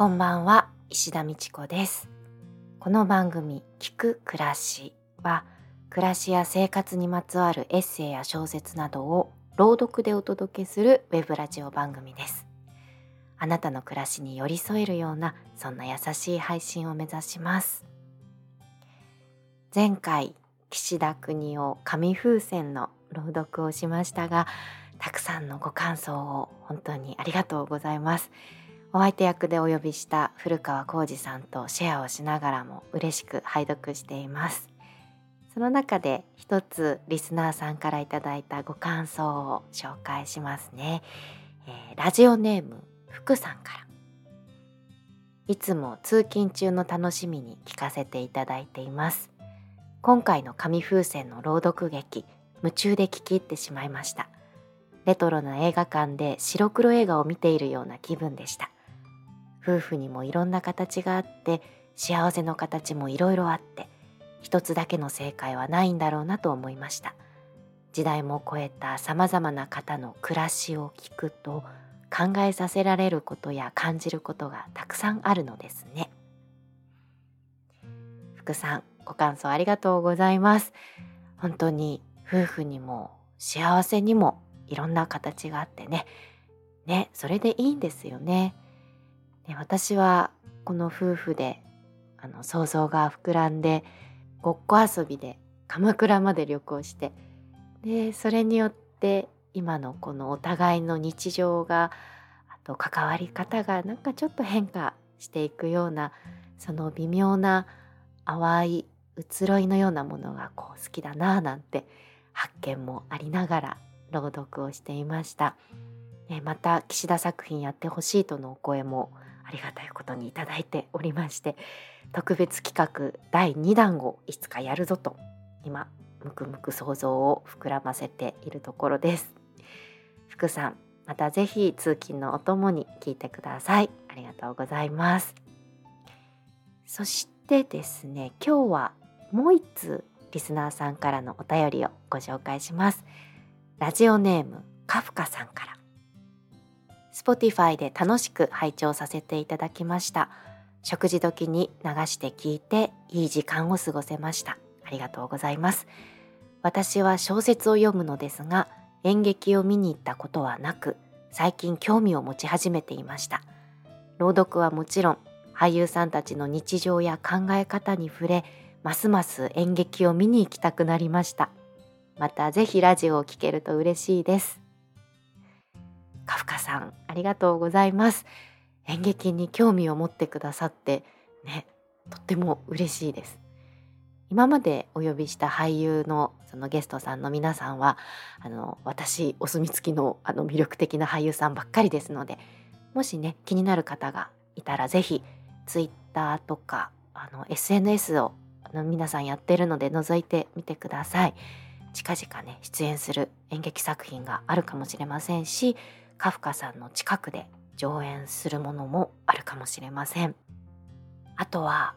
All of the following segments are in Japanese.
こんばんは石田美智子です。この番組聞く暮らしは暮らしや生活にまつわるエッセイや小説などを朗読でお届けするウェブラジオ番組です。あなたの暮らしに寄り添えるようなそんな優しい配信を目指します。前回岸田国夫紙風船の朗読をしましたがたくさんのご感想を本当にありがとうございます。お相手役でお呼びした古川浩二さんとシェアをしながらも嬉しく拝読しています。その中で一つリスナーさんからいただいたご感想を紹介しますね、えー、ラジオネーム福さんから。いつも通勤中の楽しみに聞かせていただいています。今回の紙風船の朗読劇夢中で聞き入ってしまいました。レトロな映画館で白黒映画を見ているような気分でした。夫婦にもいろんな形があって幸せの形もいろいろあって一つだけの正解はないんだろうなと思いました。時代も超えたさまざまな方の暮らしを聞くと考えさせられることや感じることがたくさんあるのですね。福さんご感想ありがとうございます。本当に夫婦にも幸せにもいろんな形があってね。ねそれでいいんですよね。私はこの夫婦であの想像が膨らんでごっこ遊びで鎌倉まで旅行してでそれによって今のこのお互いの日常があと関わり方がなんかちょっと変化していくようなその微妙な淡い移ろいのようなものがこう好きだなぁなんて発見もありながら朗読をしていました。また岸田作品やってほしいとのお声もありがたいことにいただいておりまして特別企画第2弾をいつかやるぞと今むくむく想像を膨らませているところです。福さんまたぜひ通勤のお供に聞いてください。ありがとうございます。そしてですね今日はもう一通リスナーさんからのお便りをご紹介します。ラジオネームカフカさんから。Spotify で楽しく拝聴させていただきました。食事時に流して聞いていい時間を過ごせました。ありがとうございます。私は小説を読むのですが演劇を見に行ったことはなく最近興味を持ち始めていました。朗読はもちろん俳優さんたちの日常や考え方に触れますます演劇を見に行きたくなりました。またぜひラジオを聴けると嬉しいです。カフカさんありがとうございます演劇に興味を持ってくださってねとっても嬉しいです今までお呼びした俳優のそのゲストさんの皆さんはあの私お墨付きのあの魅力的な俳優さんばっかりですのでもしね気になる方がいたら是非 Twitter とかあの SNS をあの皆さんやってるので覗いてみてください。近々ね出演する演劇作品があるかもしれませんしカフカさんの近くで上演するものもあるかもしれません。あとは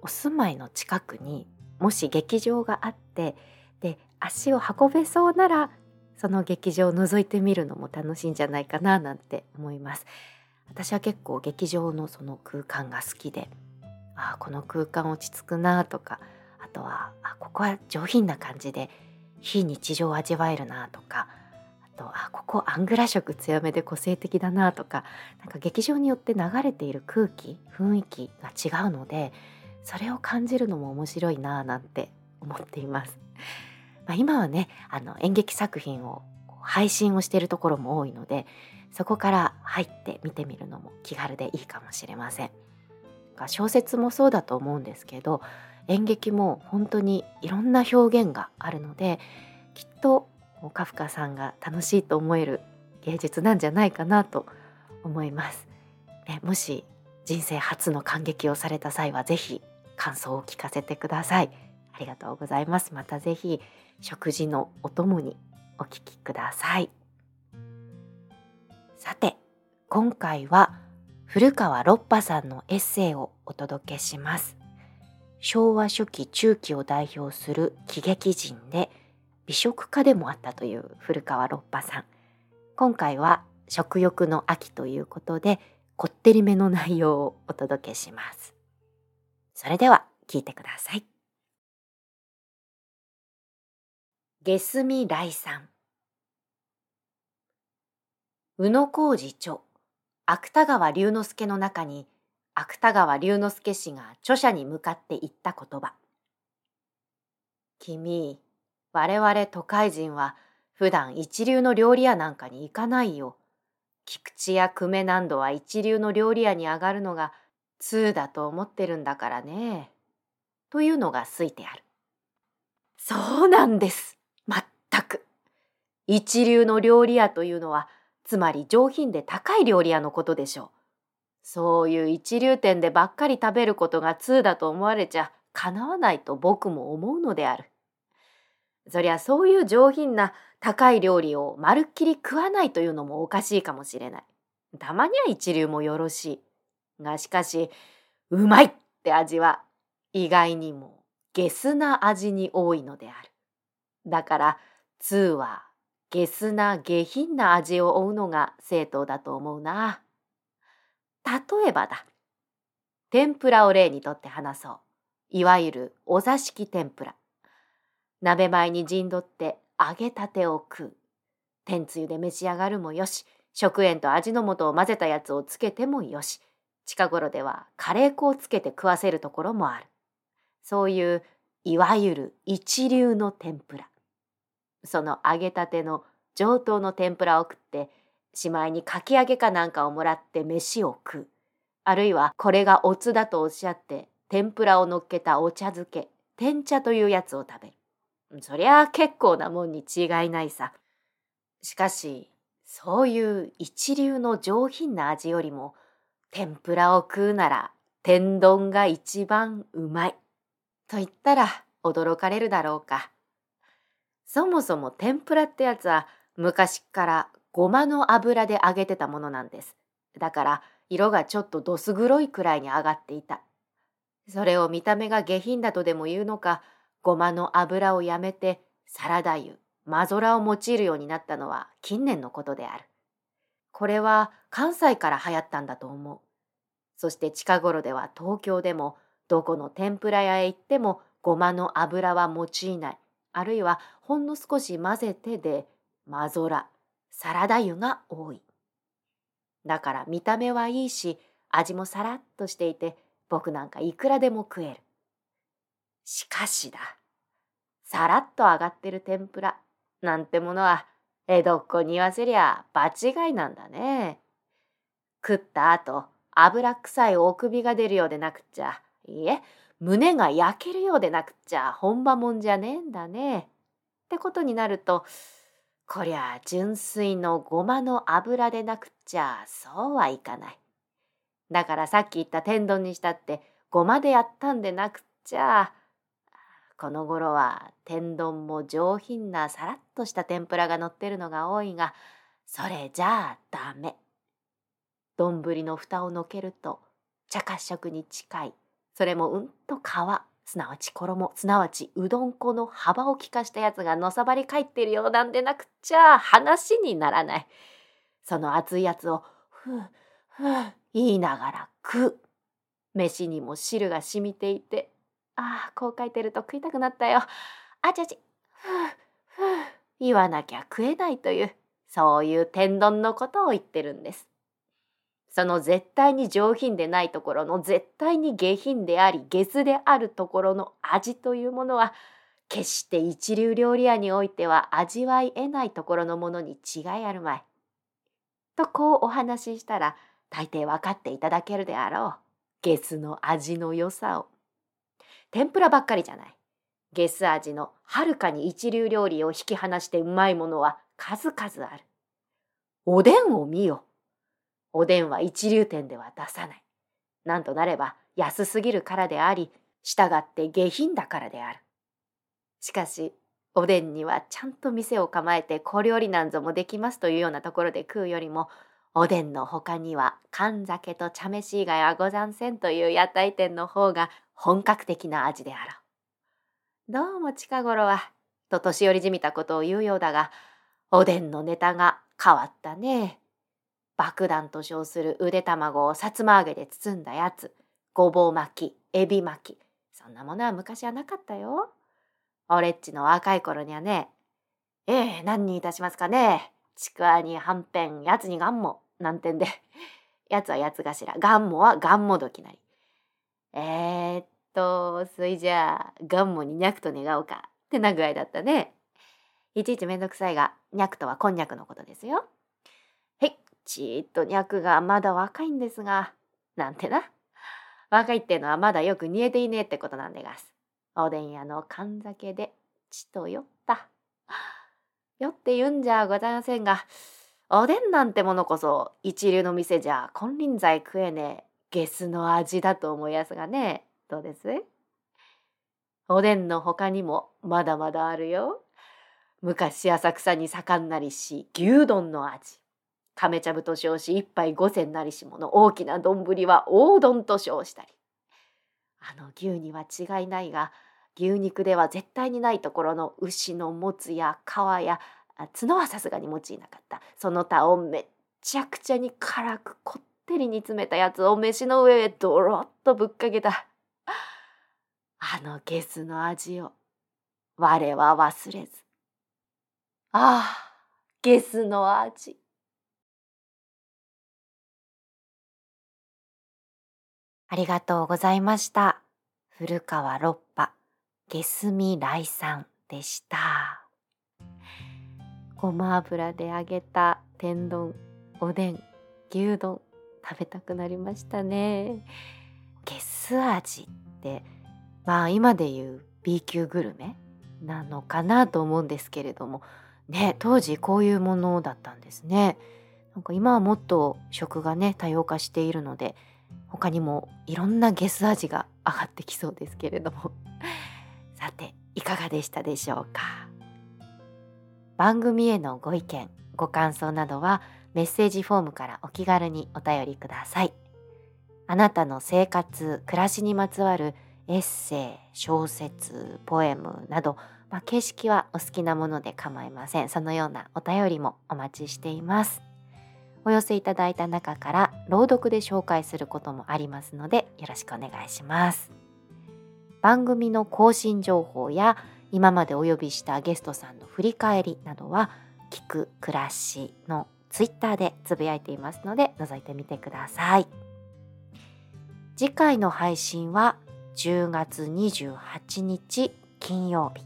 お住まいの近くにもし劇場があってで足を運べそうならその劇場を覗いてみるのも楽しいんじゃないかななんて思います。私は結構劇場のその空間が好きであこの空間落ち着くなとかあとはあここは上品な感じで非日常を味わえるなとかとあここアングラ色強めで個性的だなとかなんか劇場によって流れている空気雰囲気が違うのでそれを感じるのも面白いななんて思っています。まあ、今はねあの演劇作品を配信をしているところも多いのでそこから入って見てみるのも気軽でいいかもしれません。小説もそうだと思うんですけど演劇も本当にいろんな表現があるのできっとカフカさんが楽しいと思える芸術なんじゃないかなと思います。ね、もし人生初の感激をされた際は是非感想を聞かせてください。ありがとうございます。また是非食事のお供にお聞きください。さて今回は古川六波さんのエッセイをお届けします。昭和初期中期を代表する喜劇人で美食家でもあったという古川六波さん今回は食欲の秋ということでこってりめの内容をお届けします。それでは聞いてください。下澄来さん宇野浩二著芥川龍之介の中に芥川龍之介氏が著者に向かって言った言葉君我々都会人は普段一流の料理屋なんかに行かないよ菊池や久米などは一流の料理屋に上がるのが通だと思ってるんだからねというのがついてあるそうなんです全く。一流の料理屋というのは、つまり上品で高い料理屋のことでしょう。そういう一流店でばっかり食べることが通だと思われちゃかなわないと僕も思うのである。そりゃそういう上品な高い料理をまるっきり食わないというのもおかしいかもしれない。たまには一流もよろしい。がしかし、うまいって味は意外にもゲスな味に多いのである。だから通はゲスな下品な味を追うのが正当だと思うな。例えばだ。天ぷらを例にとって話そう。いわゆるお座敷天ぷら。鍋前に陣取って揚げたてを食う。天つゆで召し上がるもよし、食塩と味の素を混ぜたやつをつけてもよし、近頃ではカレー粉をつけて食わせるところもある。そういういわゆる一流の天ぷら。その揚げたての上等の天ぷらを食ってしまいにかき揚げかなんかをもらって飯を食うあるいはこれがおつだとおっしゃって天ぷらをのっけたお茶漬け天茶というやつを食べるそりゃあ結構なもんに違いないさしかしそういう一流の上品な味よりも天ぷらを食うなら天丼が一番うまいと言ったら驚かれるだろうか。そもそも天ぷらってやつは昔からごまの油で揚げてたものなんです。だから色がちょっとどす黒いくらいに上がっていた。それを見た目が下品だとでも言うのか、ごまの油をやめてサラダ油、マゾラを用いるようになったのは近年のことである。これは関西から流行ったんだと思う。そして近頃では東京でもどこの天ぷら屋へ行ってもごまの油は用いない。あるいはほんの少し混ぜてでマゾラサラダ油が多いだから見た目はいいし味もさらっとしていて僕なんかいくらでも食えるしかしださらっと揚がってる天ぷらなんてものは江戸っ子に言わせりゃ場違いなんだね食った後油臭いお首が出るようでなくっちゃいいえ胸が焼けるようでなくっちゃ本場もんじゃねえんだね。ってことになるとこりゃ純粋のごまの油でなくっちゃそうはいかない。だからさっき言った天丼にしたってごまでやったんでなくっちゃこの頃は天丼も上品なさらっとした天ぷらが乗ってるのが多いがそれじゃあダメ。丼の蓋をのけると茶褐色に近いそれもうんと皮すなわち衣すなわちうどん粉の幅を利かしたやつがのさばり返ってるようなんでなくっちゃ話にならない。その熱いやつをふうふう言いながら食う。飯にも汁が染みていてああこう書いてると食いたくなったよ。あちゃちふうふう言わなきゃ食えないというそういう天丼のことを言ってるんです。その絶対に上品でないところの絶対に下品であり下スであるところの味というものは決して一流料理屋においては味わい得ないところのものに違いあるまい。とこうお話ししたら大抵分かっていただけるであろう。ゲスの味の良さを。天ぷらばっかりじゃない。ゲス味のはるかに一流料理を引き離してうまいものは数々ある。おでんを見よ。おでんは一流店では出さない。なんとなれば安すぎるからであり、従って下品だからである。しかし、おでんにはちゃんと店を構えて小料理なんぞもできますというようなところで食うよりも、おでんの他には缶酒と茶飯以外はござんせんという屋台店の方が本格的な味であろう。どうも近頃は、と年寄りじみたことを言うようだが、おでんのネタが変わったね。爆弾と称する腕卵をさつま揚げで包んだやつ、ごぼう巻き、エビ巻き、そんなものは昔はなかったよ。俺っちの若い頃にはね、ええ何にいたしますかね。ちくわにはんぺん、やつにがんも、なんてんで、やつはやつ頭、がんもはがんもどきなり。えー、っと、そいじゃあ、がんもににゃくと願おうか、ってな具合だったね。いちいちめんどくさいが、にゃくとはこんにゃくのことですよ。へい、ちーっとにゃくがまだ若いんですが、なんてな。若いってのはまだよく煮えていねえってことなんでがす。おでん屋の缶酒で血と酔った。酔って言うんじゃございませんが、おでんなんてものこそ一流の店じゃ金輪際食えねえゲスの味だと思いやすがね。どうです？おでんの他にもまだまだあるよ。昔浅草に盛んなりし牛丼の味。亀茶ぶと称し一杯五千なりしもの大きな丼は大丼と称したり。あの牛には違いないが牛肉では絶対にないところの牛のもつや皮や角はさすがに用いなかった。その他をめっちゃくちゃに辛くこってり煮詰めたやつを飯の上へドロッとぶっかけた。あのゲスの味を。我は忘れず。ああゲスの味。ありがとうございました。古川六波、ゲスミライさんでした。ごま油で揚げた天丼、おでん、牛丼、食べたくなりましたね。ゲス味って、まあ今で言う B 級グルメなのかなと思うんですけれども、ね、当時こういうものだったんですね。なんか今はもっと食がね多様化しているので他にもいろんなゲス味が上がってきそうですけれどもさていかがでしたでしょうか？番組へのご意見ご感想などはメッセージフォームからお気軽にお便りください。あなたの生活暮らしにまつわるエッセイ小説ポエムなど、まあ、形式はお好きなもので構いません。そのようなお便りもお待ちしています。お寄せいただいた中から朗読で紹介することもありますのでよろしくお願いします。番組の更新情報や今までお呼びしたゲストさんの振り返りなどは聞く暮らしのツイッターでつぶやいていますので覗いてみてください。次回の配信は10月28日金曜日。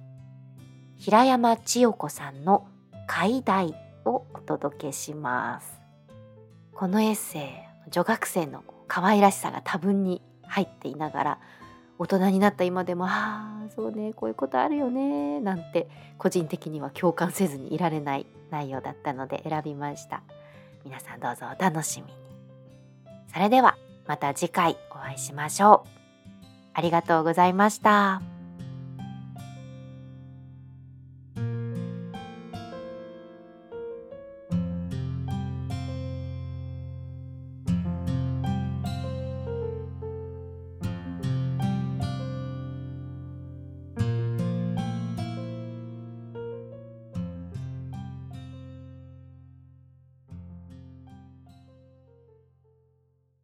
平山千代子さんの「解題」をお届けします。このエッセイ女学生の可愛らしさが多分に入っていながら大人になった今でもああそうねこういうことあるよねなんて個人的には共感せずにいられない内容だったので選びました。皆さんどうぞお楽しみに。それではまた次回お会いしましょう。ありがとうございました。